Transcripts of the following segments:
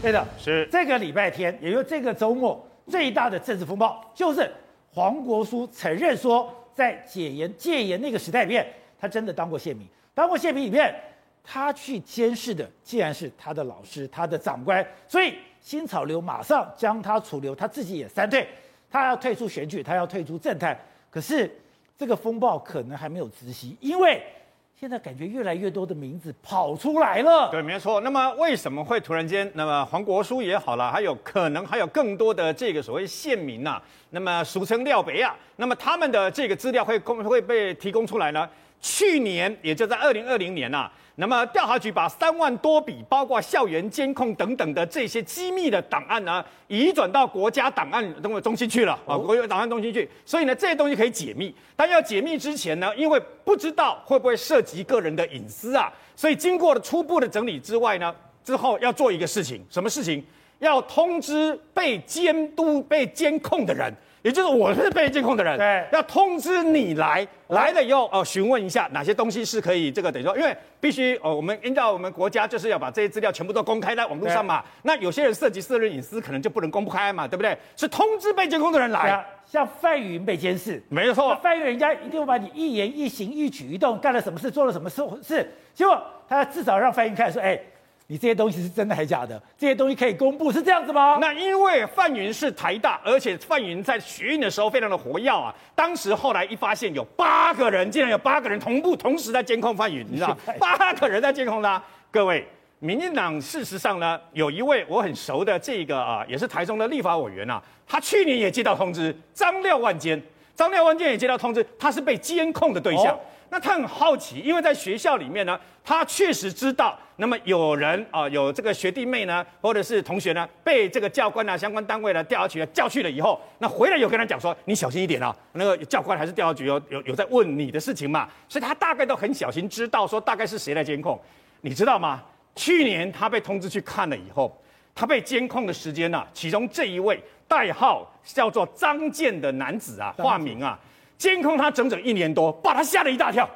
对的，是。这个礼拜天，也就是这个周末最大的政治风暴，就是黄国书承认说，在解严戒严那个时代里面，他真的当过县民，当过县民里面，他去监视的竟然是他的老师、他的长官，所以新潮流马上将他处留，他自己也三退，他要退出选举，他要退出政坛，可是这个风暴可能还没有止息，因为。现在感觉越来越多的名字跑出来了。对，没错。那么为什么会突然间？那么黄国书也好了，还有可能还有更多的这个所谓县民呐、啊，那么俗称廖北亚，那么他们的这个资料会公会被提供出来呢？去年也就在二零二零年呐、啊。那么调查局把三万多笔，包括校园监控等等的这些机密的档案呢，移转到国家档案中心去了啊，国有档案中心去。所以呢，这些东西可以解密，但要解密之前呢，因为不知道会不会涉及个人的隐私啊，所以经过了初步的整理之外呢，之后要做一个事情，什么事情？要通知被监督、被监控的人。也就是我是被监控的人，对，要通知你来，来了以后哦，询问一下哪些东西是可以这个等于说，因为必须哦，我们依照我们国家就是要把这些资料全部都公开在网络上嘛。那有些人涉及私人隐私，可能就不能公开嘛，对不对？是通知被监控的人来。啊、像范云被监视，没错，范云人家一定会把你一言一行、一举一动干了什么事、做了什么事，是结果他至少让范云看说，哎。你这些东西是真的还是假的？这些东西可以公布是这样子吗？那因为范云是台大，而且范云在学运的时候非常的活跃啊。当时后来一发现有八个人，竟然有八个人同步同时在监控范云，你知道？八个人在监控他。各位，民进党事实上呢，有一位我很熟的这个啊，也是台中的立法委员啊，他去年也接到通知，张廖万坚，张廖万坚也接到通知，他是被监控的对象。哦那他很好奇，因为在学校里面呢，他确实知道，那么有人啊，有这个学弟妹呢，或者是同学呢，被这个教官啊、相关单位呢调下去了，叫去了以后，那回来有跟他讲说，你小心一点啊，那个教官还是调查局有有有在问你的事情嘛，所以他大概都很小心，知道说大概是谁来监控，你知道吗？去年他被通知去看了以后，他被监控的时间呢、啊，其中这一位代号叫做张健的男子啊，化名啊。监控他整整一年多，把他吓了一大跳。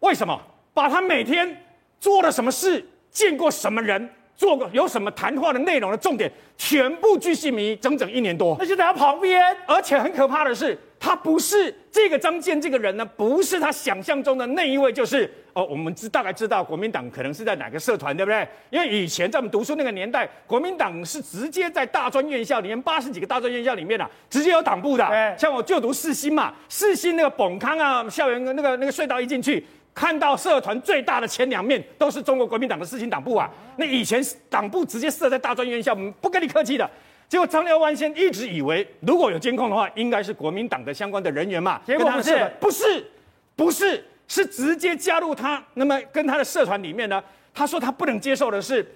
为什么？把他每天做了什么事、见过什么人、做过有什么谈话的内容的重点，全部巨细靡遗，整整一年多。那就在他旁边，而且很可怕的是。他不是这个张建这个人呢，不是他想象中的那一位，就是哦，我们知大概知道国民党可能是在哪个社团，对不对？因为以前在我们读书那个年代，国民党是直接在大专院校里面八十几个大专院校里面啊，直接有党部的。像我就读四新嘛，四新那个本康啊，校园那个那个隧道一进去，看到社团最大的前两面都是中国国民党的四新党部啊。那以前党部直接设在大专院校，不跟你客气的。结果张廖万先一直以为，如果有监控的话，应该是国民党的相关的人员嘛。结果不是，不是，不是，是直接加入他。那么跟他的社团里面呢，他说他不能接受的是，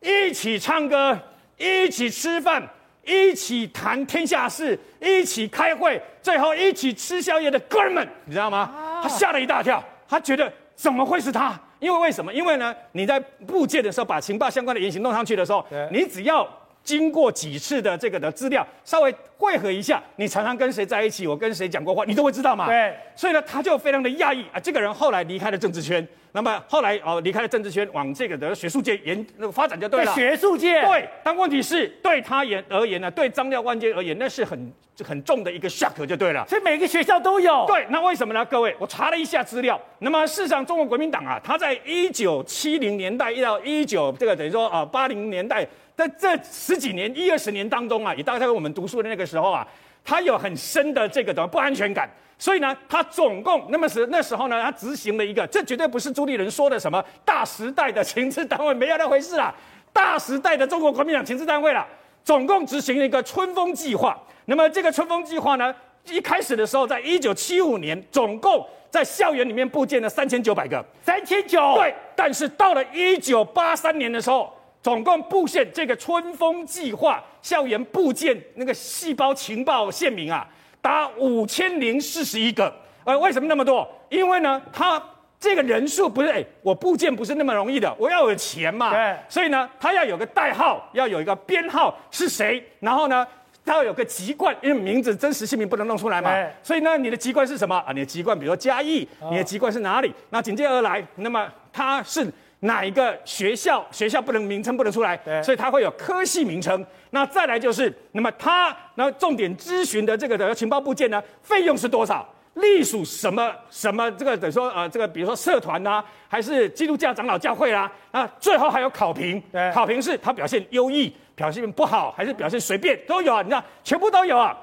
一起唱歌，一起吃饭，一起谈天下事，一起开会，最后一起吃宵夜的哥们，你知道吗？他吓了一大跳，他觉得怎么会是他？因为为什么？因为呢，你在布件的时候把情报相关的言行弄上去的时候，你只要。经过几次的这个的资料，稍微汇合一下，你常常跟谁在一起，我跟谁讲过话，你都会知道嘛。对，所以呢，他就非常的讶异啊。这个人后来离开了政治圈，那么后来哦离开了政治圈，往这个的学术界研那个发展就对了。学术界对，但问题是对他言而言呢，对张廖万坚而言，那是很很重的一个 shock 就对了。所以每个学校都有。对，那为什么呢？各位，我查了一下资料，那么事实上，中国国民党啊，他在一九七零年代一到一九这个等于说啊八零年代。在这十几年、一二十年当中啊，也大概在我们读书的那个时候啊，他有很深的这个的不安全感，所以呢，他总共那么时那时候呢，他执行了一个，这绝对不是朱立伦说的什么大时代的情治单位，没有那回事啦，大时代的中国国民党情治单位了，总共执行了一个春风计划。那么这个春风计划呢，一开始的时候，在一九七五年，总共在校园里面布建了三千九百个，三千九，对，但是到了一九八三年的时候。总共布线这个春风计划校园布建那个细胞情报线民啊，达五千零四十一个。呃，为什么那么多？因为呢，他这个人数不是哎，我部件不是那么容易的，我要有钱嘛。对。所以呢，他要有个代号，要有一个编号是谁，然后呢，他要有个籍贯，因为名字真实姓名不能弄出来嘛。对。所以呢，你的籍贯是什么啊？你的籍贯，比如说嘉义，你的籍贯是哪里？那紧接而来，那么他是。哪一个学校，学校不能名称不能出来，对所以它会有科系名称。那再来就是，那么它那重点咨询的这个的情报部件呢，费用是多少？隶属什么什么这个等于说呃这个比如说社团呐、啊，还是基督教长老教会啦、啊？啊，最后还有考评，考评是他表现优异，表现不好，还是表现随便都有啊？你知道，全部都有啊。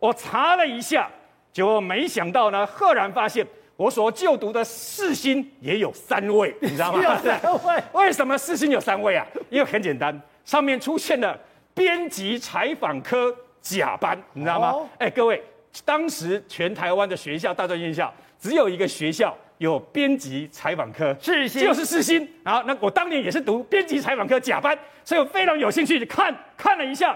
我查了一下，结果没想到呢，赫然发现我所就读的四新也有三位，你知道吗？有三位，为什么四新有三位啊？因为很简单，上面出现了编辑采访科甲班，你知道吗？哎、哦，各位。当时全台湾的学校大专院校只有一个学校有编辑采访科，世新就是四新。然后那我当年也是读编辑采访科甲班，所以我非常有兴趣看看了一下，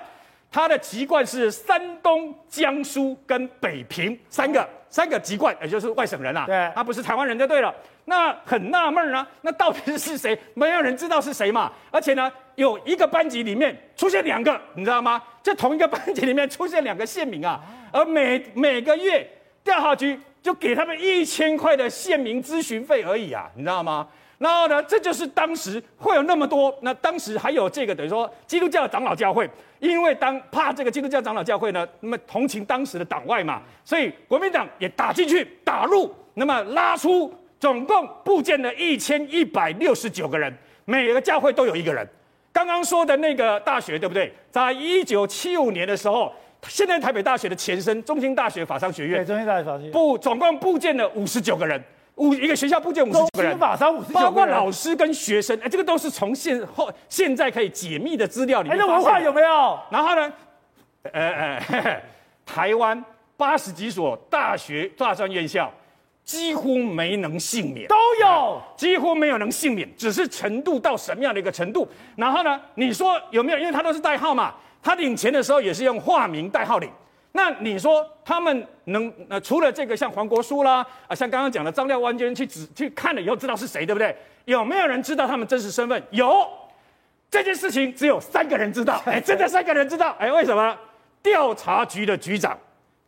他的籍贯是山东、江苏跟北平三个三个籍贯，也就是外省人啊。对，他不是台湾人就对了。那很纳闷啊，那到底是谁？没有人知道是谁嘛。而且呢，有一个班级里面出现两个，你知道吗？这同一个班级里面出现两个县民啊。而每每个月调查局就给他们一千块的县民咨询费而已啊，你知道吗？然后呢，这就是当时会有那么多。那当时还有这个等于说基督教长老教会，因为当怕这个基督教长老教会呢，那么同情当时的党外嘛，所以国民党也打进去打入，那么拉出总共部建了一千一百六十九个人，每个教会都有一个人。刚刚说的那个大学对不对？在一九七五年的时候。现在台北大学的前身中兴大学法商学院，对，中兴大学法商学院部总共部建了五十九个人，五一个学校部建五十九个人，法商五十九个人，包括老师跟学生，哎，这个都是从现后现在可以解密的资料里面。哎，那文化有没有？然后呢，呃呃，台湾八十几所大学大专院校几乎没能幸免，都有，几乎没有能幸免，只是程度到什么样的一个程度。然后呢，你说有没有？因为他都是代号嘛。他领钱的时候也是用化名代号领，那你说他们能呃除了这个像黄国书啦啊，像刚刚讲的张廖万娟去指去看了以后知道是谁对不对？有没有人知道他们真实身份？有，这件事情只有三个人知道，哎，真的三个人知道，哎，为什么？调查局的局长，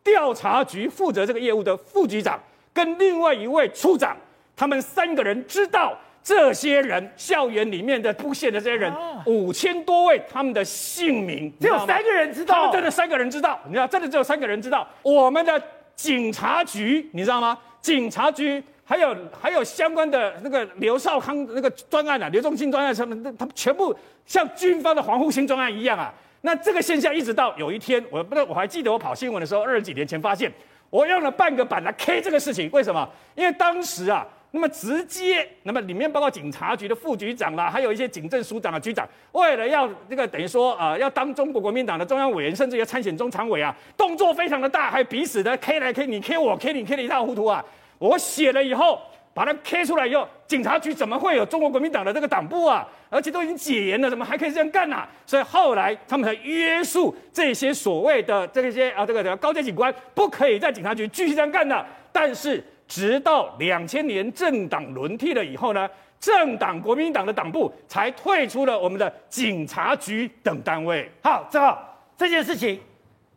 调查局负责这个业务的副局长跟另外一位处长，他们三个人知道。这些人，校园里面的布线的这些人，五千多位，他们的姓名只有三个人知道，他们真的三个人知道，你知道，真的只有三个人知道。我们的警察局，你知道吗？警察局还有还有相关的那个刘少康那个专案啊，刘仲庆专案什么的，他们全部像军方的防护性专案一样啊。那这个现象一直到有一天，我不知道我还记得我跑新闻的时候，二十几年前发现，我用了半个版来 K 这个事情，为什么？因为当时啊。那么直接，那么里面包括警察局的副局长啦，还有一些警政署长的局长，为了要这个等于说啊、呃，要当中国国民党的中央委员，甚至要参选中常委啊，动作非常的大，还彼此的 K 来 K 你 K 我 K 你 K 的一塌糊涂啊！我写了以后，把它 K 出来以后，警察局怎么会有中国国民党的这个党部啊？而且都已经解严了，怎么还可以这样干呢、所以后来他们才约束这些所谓的这些啊这个这个高阶警官，不可以在警察局继续这样干的。但是。直到两千年政党轮替了以后呢，政党国民党的党部才退出了我们的警察局等单位。好，正好这件事情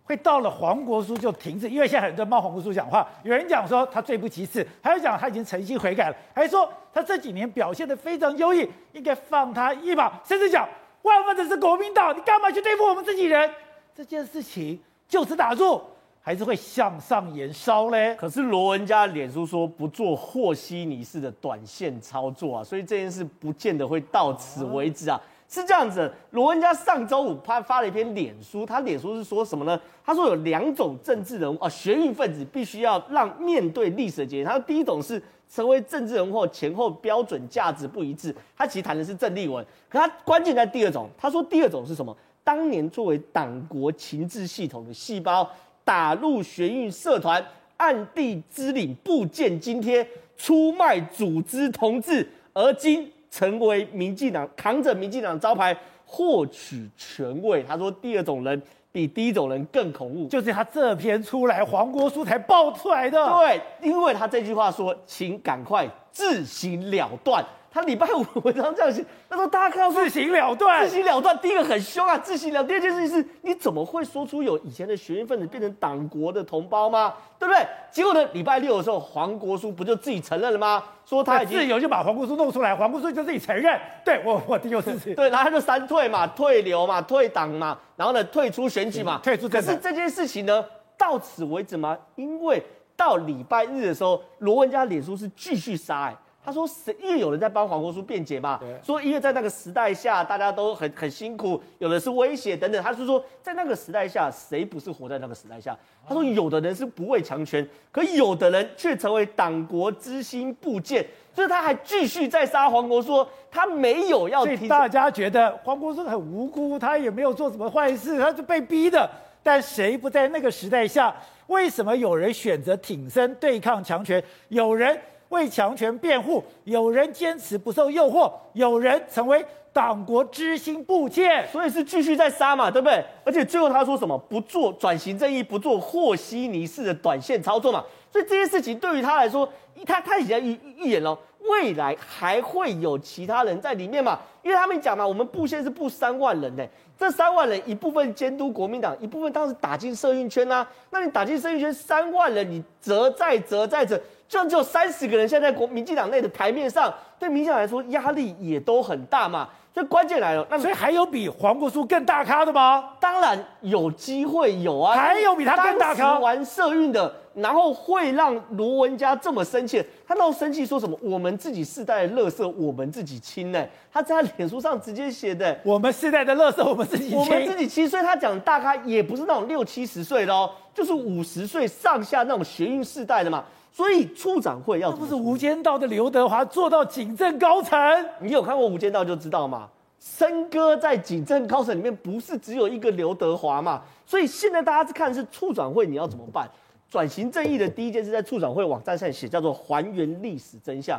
会到了黄国书就停止，因为现在很多人帮黄国书讲话，有人讲说他罪不起死，还有讲他已经诚心悔改了，还说他这几年表现得非常优异，应该放他一马，甚至讲万万的是国民党，你干嘛去对付我们自己人？这件事情就此打住。还是会向上延烧嘞。可是罗文家脸书说不做和稀泥式的短线操作啊，所以这件事不见得会到此为止啊。是这样子，罗文家上周五他发了一篇脸书，他脸书是说什么呢？他说有两种政治人物啊，学运分子必须要让面对历史的检验。他说第一种是成为政治人物后前后标准价值不一致，他其实谈的是郑丽文。可他关键在第二种，他说第二种是什么？当年作为党国情治系统的细胞。打入学运社团，暗地支领部件津贴，出卖组织同志，而今成为民进党扛着民进党招牌获取权位。他说，第二种人比第一种人更恐怖，就是他这篇出来，黄国书才爆出来的。对，因为他这句话说，请赶快自行了断。他礼拜五文章这样写，他说大家看到自行了断，自行了断。第一个很凶啊，自行了。第二件事情是，你怎么会说出有以前的学运分子变成党国的同胞吗？对不对？结果呢，礼拜六的时候，黄国书不就自己承认了吗？说他已经自由就把黄国书弄出来，黄国书就自己承认，对我我第六次对，然后他就三退嘛，退流嘛，退党嘛，然后呢退出选举嘛，退出。可是这件事情呢，到此为止吗？因为到礼拜日的时候，罗文嘉脸书是继续杀哎。他说：“谁？因为有人在帮黄国书辩解嘛，说因为在那个时代下，大家都很很辛苦，有的是威胁等等。他是说，在那个时代下，谁不是活在那个时代下？他说，有的人是不畏强权，可有的人却成为党国之心部件。所以他还继续在杀黄国书，他没有要。所以大家觉得黄国书很无辜，他也没有做什么坏事，他是被逼的。但谁不在那个时代下？为什么有人选择挺身对抗强权？有人？”为强权辩护，有人坚持不受诱惑，有人成为党国之心部件，所以是继续在杀嘛，对不对？而且最后他说什么？不做转型正义，不做和稀泥式的短线操作嘛。所以这些事情对于他来说，他他已经预预言了，未来还会有其他人在里面嘛？因为他们讲嘛，我们布线是布三万人呢，这三万人一部分监督国民党，一部分当时打进社运圈啊。那你打进社运圈三万人，你折在折在责。就只有三十个人，现在在国民进党内的台面上，对民进党来说压力也都很大嘛。所以关键来了，那所以还有比黄国书更大咖的吗？当然有机会有啊，还有比他更大咖玩社运的，然后会让罗文嘉这么生气。他那么生气说什么？我们自己世代的垃圾，我们自己清呢？他在他脸书上直接写的，我们世代的垃圾，我们自己清，我们自己清。所以他讲大咖也不是那种六七十岁的哦，就是五十岁上下那种学运世代的嘛。所以处长会要，这不是《无间道》的刘德华做到警政高层？你有看过《无间道》就知道嘛。森哥在警政高层里面不是只有一个刘德华嘛？所以现在大家是看的是处长会，你要怎么办？转型正义的第一件事在处长会网站上写，叫做还原历史真相。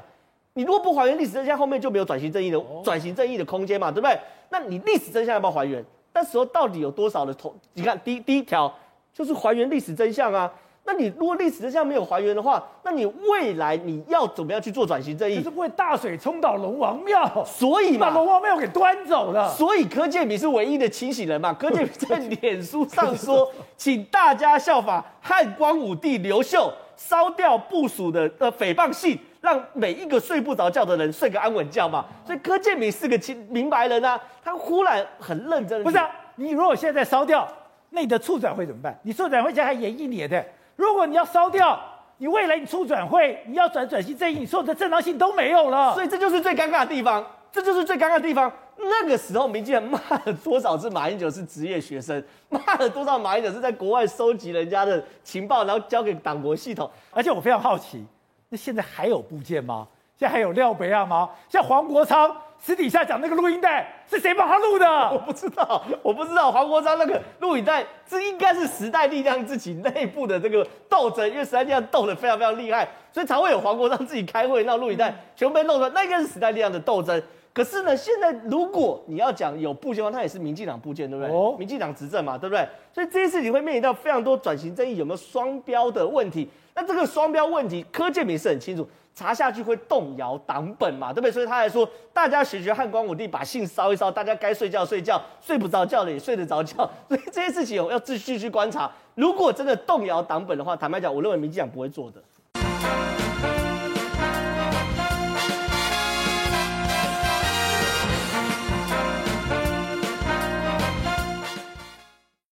你如果不还原历史真相，后面就没有转型正义的转型正义的空间嘛，对不对？那你历史真相要不要还原？那时候到底有多少的头？你看第一第一条就是还原历史真相啊。那你如果历史真相没有还原的话，那你未来你要怎么样去做转型正义？你是不会大水冲倒龙王庙，所以你，把龙王庙给端走了。所以柯建铭是唯一的清醒人嘛？柯建铭在脸书上说，请大家效法汉光武帝刘秀，烧掉部署的呃诽谤信，让每一个睡不着觉的人睡个安稳觉嘛。所以柯建铭是个清明白人啊，他忽然很认真。不是啊，你如果现在烧掉，那你的促转会怎么办？你促转会现在还演一年的。如果你要烧掉，你未来你出转会，你要转转型正义，你所有的正当性都没有了。所以这就是最尴尬的地方，这就是最尴尬的地方。那个时候，民进党骂了多少次马英九是职业学生，骂了多少马英九是在国外收集人家的情报，然后交给党国系统。而且我非常好奇，那现在还有部件吗？现在还有廖北亚吗？像黄国昌。私底下讲那个录音带是谁帮他录的？我不知道，我不知道。黄国昌那个录影带，这应该是时代力量自己内部的这个斗争，因为时代力量斗得非常非常厉害，所以才会有黄国昌自己开会，那录影带全部被弄出来，那应该是时代力量的斗争。可是呢，现在如果你要讲有部件的话，它也是民进党部件，对不对？哦，民进党执政嘛，对不对？所以这些事情会面临到非常多转型争议有没有双标的问题。那这个双标问题，柯建铭是很清楚。查下去会动摇党本嘛，对不对？所以他还说，大家学学汉光武帝，把信烧一烧，大家该睡觉睡觉，睡不着觉的也睡得着觉。所以这些事情要继续去观察。如果真的动摇党本的话，坦白讲，我认为民进党不会做的。